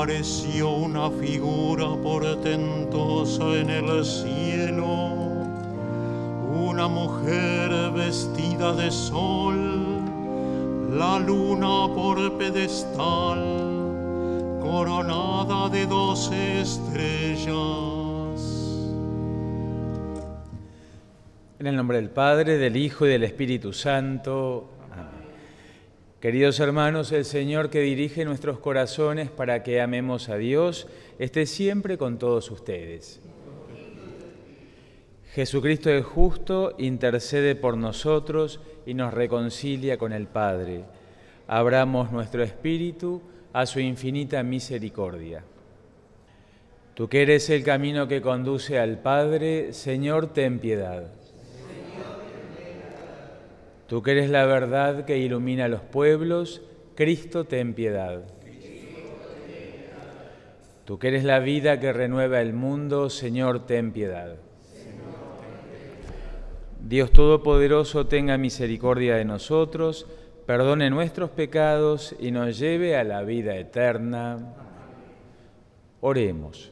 apareció una figura portentosa en el cielo, una mujer vestida de sol, la luna por pedestal, coronada de doce estrellas. En el nombre del Padre, del Hijo y del Espíritu Santo. Queridos hermanos, el Señor que dirige nuestros corazones para que amemos a Dios, esté siempre con todos ustedes. Jesucristo el justo intercede por nosotros y nos reconcilia con el Padre. Abramos nuestro espíritu a su infinita misericordia. Tú que eres el camino que conduce al Padre, Señor, ten piedad. Tú que eres la verdad que ilumina los pueblos, Cristo, ten piedad. Tú que eres la vida que renueva el mundo, Señor, ten piedad. Dios Todopoderoso tenga misericordia de nosotros, perdone nuestros pecados y nos lleve a la vida eterna. Oremos.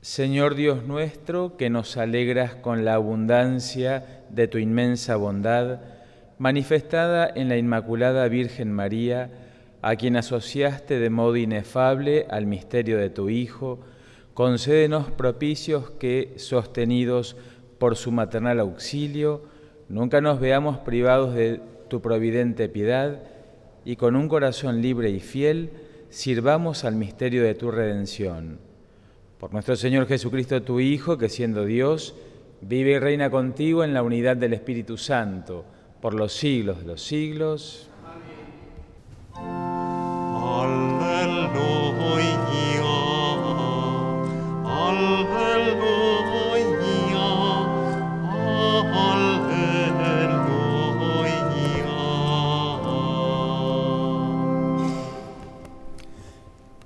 Señor Dios nuestro, que nos alegras con la abundancia de tu inmensa bondad, manifestada en la Inmaculada Virgen María, a quien asociaste de modo inefable al misterio de tu Hijo, concédenos propicios que, sostenidos por su maternal auxilio, nunca nos veamos privados de tu providente piedad y con un corazón libre y fiel sirvamos al misterio de tu redención por nuestro Señor Jesucristo, tu Hijo, que siendo Dios, vive y reina contigo en la unidad del Espíritu Santo, por los siglos de los siglos.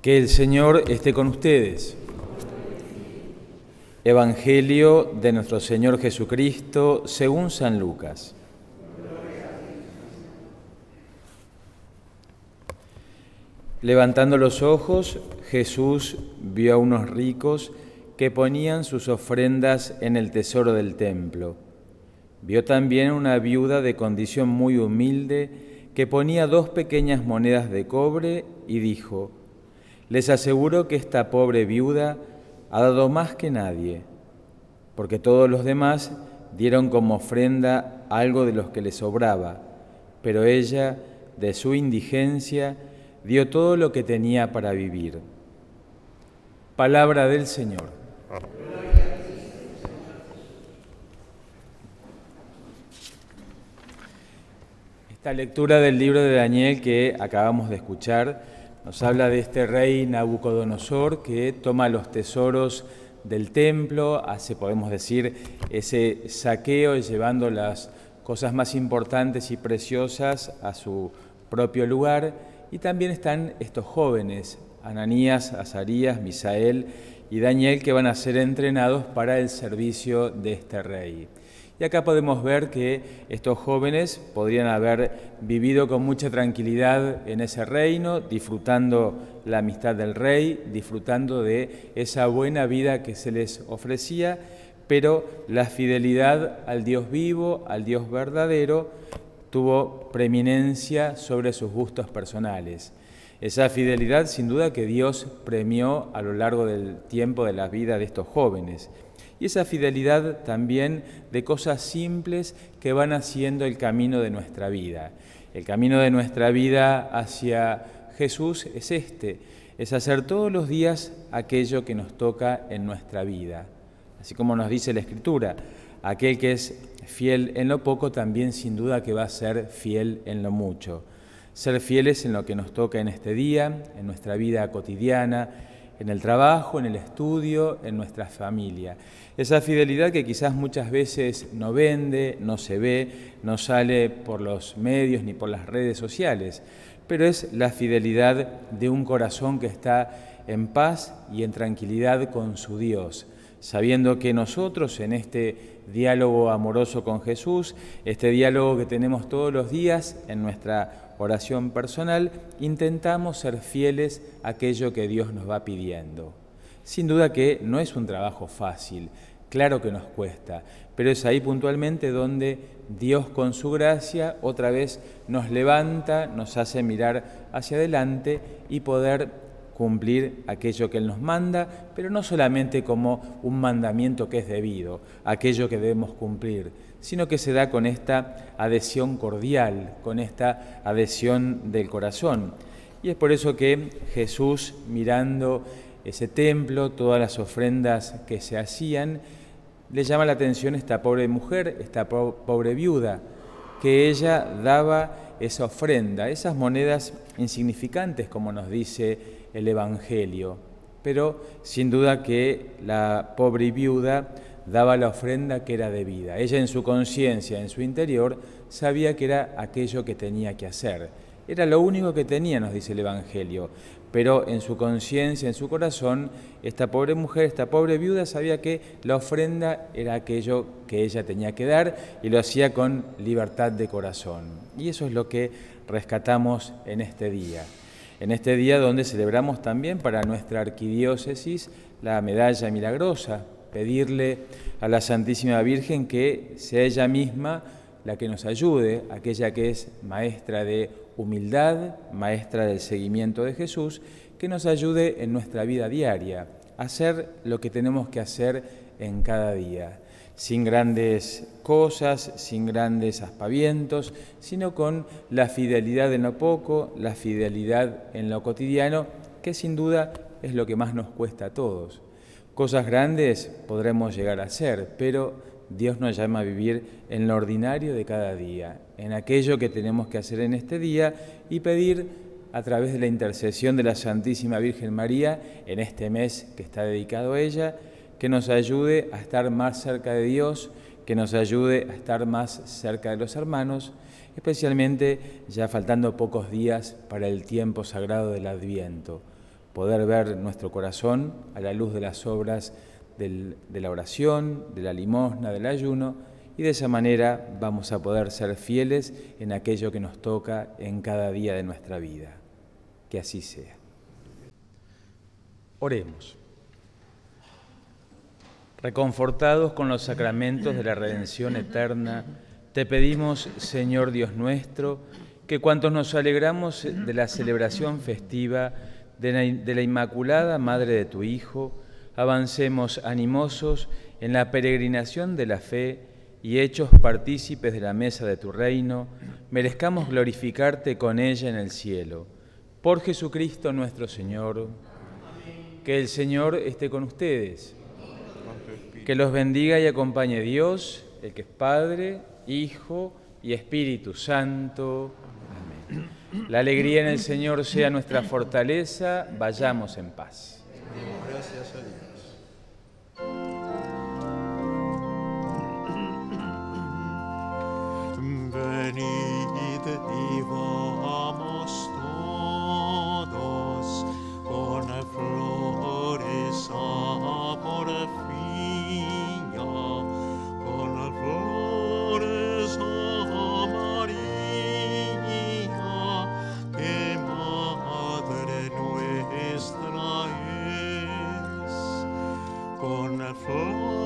Que el Señor esté con ustedes. Evangelio de nuestro Señor Jesucristo según San Lucas. Levantando los ojos, Jesús vio a unos ricos que ponían sus ofrendas en el tesoro del templo. Vio también una viuda de condición muy humilde que ponía dos pequeñas monedas de cobre y dijo, les aseguro que esta pobre viuda ha dado más que nadie, porque todos los demás dieron como ofrenda algo de los que le sobraba, pero ella, de su indigencia, dio todo lo que tenía para vivir. Palabra del Señor. Esta lectura del libro de Daniel que acabamos de escuchar nos habla de este rey Nabucodonosor que toma los tesoros del templo, hace, podemos decir, ese saqueo llevando las cosas más importantes y preciosas a su propio lugar. Y también están estos jóvenes, Ananías, Azarías, Misael y Daniel, que van a ser entrenados para el servicio de este rey. Y acá podemos ver que estos jóvenes podrían haber vivido con mucha tranquilidad en ese reino, disfrutando la amistad del rey, disfrutando de esa buena vida que se les ofrecía, pero la fidelidad al Dios vivo, al Dios verdadero, tuvo preeminencia sobre sus gustos personales. Esa fidelidad sin duda que Dios premió a lo largo del tiempo de la vida de estos jóvenes y esa fidelidad también de cosas simples que van haciendo el camino de nuestra vida. El camino de nuestra vida hacia Jesús es este, es hacer todos los días aquello que nos toca en nuestra vida. Así como nos dice la Escritura, aquel que es fiel en lo poco también sin duda que va a ser fiel en lo mucho. Ser fieles en lo que nos toca en este día, en nuestra vida cotidiana, en el trabajo, en el estudio, en nuestra familia. Esa fidelidad que quizás muchas veces no vende, no se ve, no sale por los medios ni por las redes sociales, pero es la fidelidad de un corazón que está en paz y en tranquilidad con su Dios, sabiendo que nosotros en este diálogo amoroso con Jesús, este diálogo que tenemos todos los días en nuestra oración personal, intentamos ser fieles a aquello que Dios nos va pidiendo. Sin duda que no es un trabajo fácil, claro que nos cuesta, pero es ahí puntualmente donde Dios con su gracia otra vez nos levanta, nos hace mirar hacia adelante y poder cumplir aquello que Él nos manda, pero no solamente como un mandamiento que es debido, aquello que debemos cumplir, sino que se da con esta adhesión cordial, con esta adhesión del corazón. Y es por eso que Jesús, mirando ese templo, todas las ofrendas que se hacían, le llama la atención esta pobre mujer, esta pobre viuda, que ella daba esa ofrenda, esas monedas insignificantes, como nos dice el Evangelio. Pero sin duda que la pobre viuda daba la ofrenda que era debida. Ella en su conciencia, en su interior, sabía que era aquello que tenía que hacer. Era lo único que tenía, nos dice el Evangelio. Pero en su conciencia, en su corazón, esta pobre mujer, esta pobre viuda sabía que la ofrenda era aquello que ella tenía que dar y lo hacía con libertad de corazón. Y eso es lo que rescatamos en este día en este día donde celebramos también para nuestra arquidiócesis la medalla milagrosa, pedirle a la Santísima Virgen que sea ella misma la que nos ayude, aquella que es maestra de humildad, maestra del seguimiento de Jesús, que nos ayude en nuestra vida diaria, a hacer lo que tenemos que hacer en cada día sin grandes cosas, sin grandes aspavientos, sino con la fidelidad en lo poco, la fidelidad en lo cotidiano, que sin duda es lo que más nos cuesta a todos. Cosas grandes podremos llegar a hacer, pero Dios nos llama a vivir en lo ordinario de cada día, en aquello que tenemos que hacer en este día y pedir a través de la intercesión de la Santísima Virgen María en este mes que está dedicado a ella, que nos ayude a estar más cerca de Dios, que nos ayude a estar más cerca de los hermanos, especialmente ya faltando pocos días para el tiempo sagrado del Adviento, poder ver nuestro corazón a la luz de las obras de la oración, de la limosna, del ayuno, y de esa manera vamos a poder ser fieles en aquello que nos toca en cada día de nuestra vida. Que así sea. Oremos. Reconfortados con los sacramentos de la redención eterna, te pedimos, Señor Dios nuestro, que cuantos nos alegramos de la celebración festiva de la, Inmaculada Madre de tu Hijo, avancemos animosos en la peregrinación de la fe y hechos partícipes de la mesa de tu reino, merezcamos glorificarte con ella en el cielo. Por Jesucristo nuestro Señor, que el Señor esté con ustedes que los bendiga y acompañe Dios, el que es Padre, Hijo y Espíritu Santo. Amén. La alegría en el Señor sea nuestra fortaleza. Vayamos en paz. Gracias a Dios. careful.